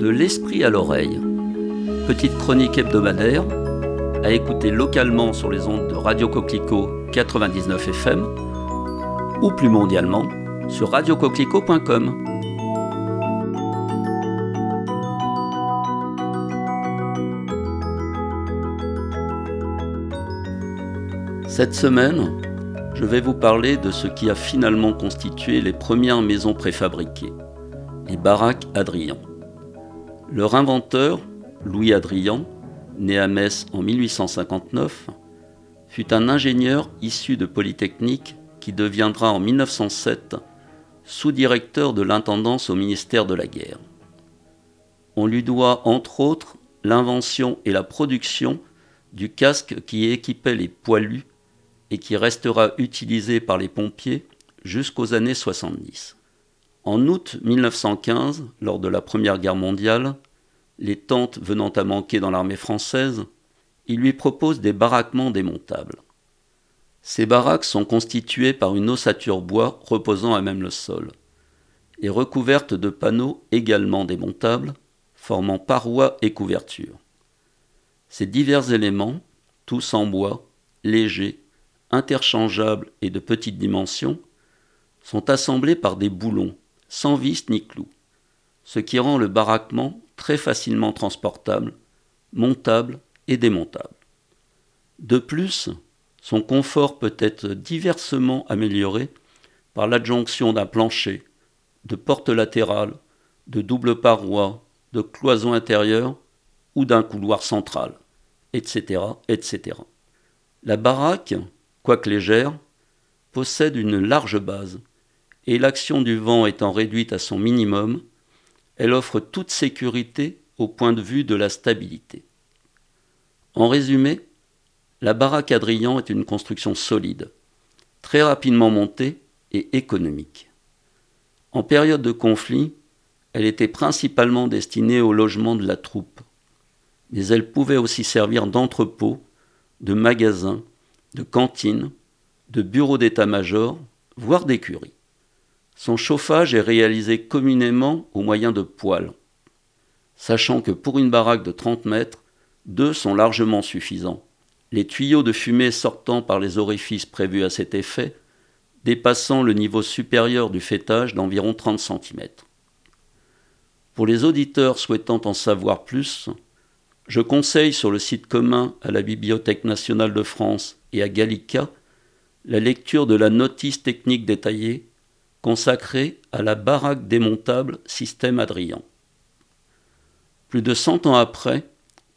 De l'esprit à l'oreille. Petite chronique hebdomadaire à écouter localement sur les ondes de Radio Coquelicot 99 FM ou plus mondialement sur radiocoquelicot.com. Cette semaine, je vais vous parler de ce qui a finalement constitué les premières maisons préfabriquées, les baraques Adrian. Leur inventeur, Louis Adrian, né à Metz en 1859, fut un ingénieur issu de Polytechnique qui deviendra en 1907 sous-directeur de l'intendance au ministère de la Guerre. On lui doit entre autres l'invention et la production du casque qui équipait les poilus et qui restera utilisé par les pompiers jusqu'aux années 70. En août 1915, lors de la Première Guerre mondiale, les tentes venant à manquer dans l'armée française, il lui propose des baraquements démontables. Ces baraques sont constituées par une ossature bois reposant à même le sol, et recouvertes de panneaux également démontables, formant parois et couvertures. Ces divers éléments, tous en bois, légers, interchangeables et de petite dimension, sont assemblés par des boulons, sans vis ni clous, ce qui rend le baraquement très facilement transportable, montable et démontable. De plus, son confort peut être diversement amélioré par l'adjonction d'un plancher, de portes latérales, de doubles parois, de cloisons intérieures ou d'un couloir central, etc., etc. La baraque quoique légère, possède une large base, et l'action du vent étant réduite à son minimum, elle offre toute sécurité au point de vue de la stabilité. En résumé, la baraque Adrian est une construction solide, très rapidement montée et économique. En période de conflit, elle était principalement destinée au logement de la troupe, mais elle pouvait aussi servir d'entrepôt, de magasin de cantine, de bureau d'état-major, voire d'écurie. Son chauffage est réalisé communément au moyen de poêles, sachant que pour une baraque de 30 mètres, deux sont largement suffisants, les tuyaux de fumée sortant par les orifices prévus à cet effet dépassant le niveau supérieur du fêtage d'environ 30 cm. Pour les auditeurs souhaitant en savoir plus, je conseille sur le site commun à la Bibliothèque nationale de France et à Gallica la lecture de la notice technique détaillée consacrée à la baraque démontable système Adrian. Plus de cent ans après,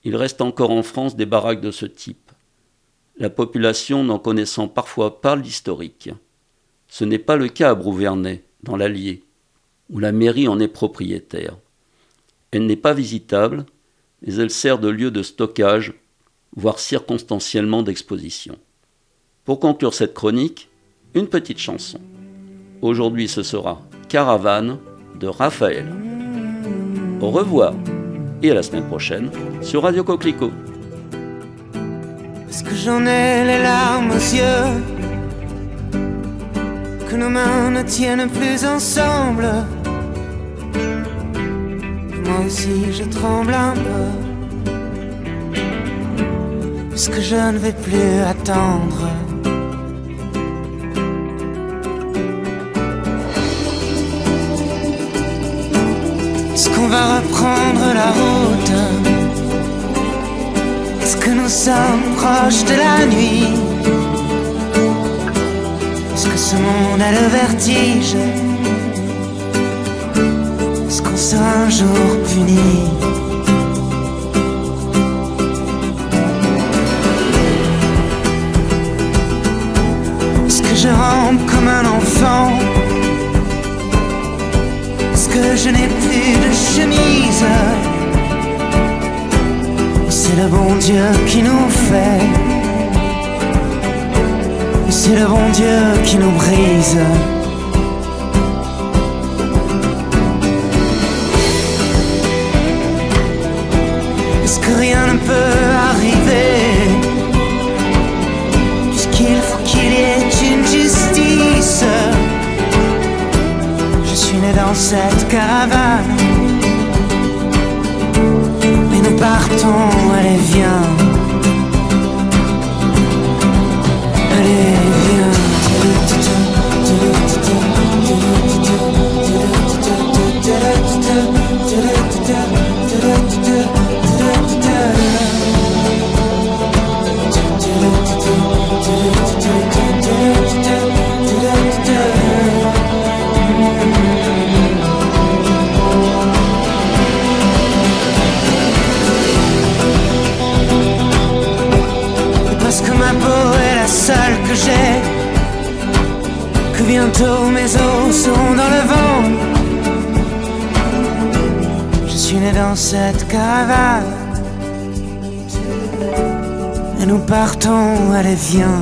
il reste encore en France des baraques de ce type, la population n'en connaissant parfois pas l'historique. Ce n'est pas le cas à Brouvernet, dans l'Allier, où la mairie en est propriétaire. Elle n'est pas visitable, mais elle sert de lieu de stockage, voire circonstanciellement d'exposition. Pour conclure cette chronique, une petite chanson. Aujourd'hui ce sera Caravane de Raphaël. Au revoir et à la semaine prochaine sur Radio Coquelicot. Est-ce que j'en ai les larmes aux yeux Que nos mains ne tiennent plus ensemble Moi aussi je tremble un peu Puisque je ne vais plus attendre On va reprendre la route. Est-ce que nous sommes proches de la nuit. Est-ce que ce monde a le vertige. Est-ce qu'on sera un jour puni. Est-ce que je rampe comme un enfant je n'ai plus de chemise. C'est le bon Dieu qui nous fait. C'est le bon Dieu qui nous brise. Est-ce que rien ne peut arriver? dans cette caravane. Mais nous partons Bientôt mes os seront dans le vent. Je suis né dans cette caravane Et nous partons, allez viens.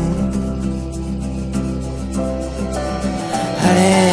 Allez